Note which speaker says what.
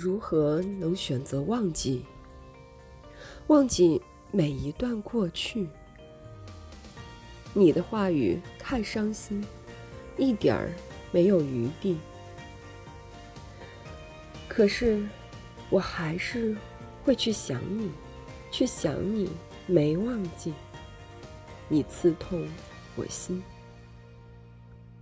Speaker 1: 如何能选择忘记忘记每一段过去。你的话语太伤心一点儿没有余地。可是我还是会去想你去想你没忘记。你刺痛我心。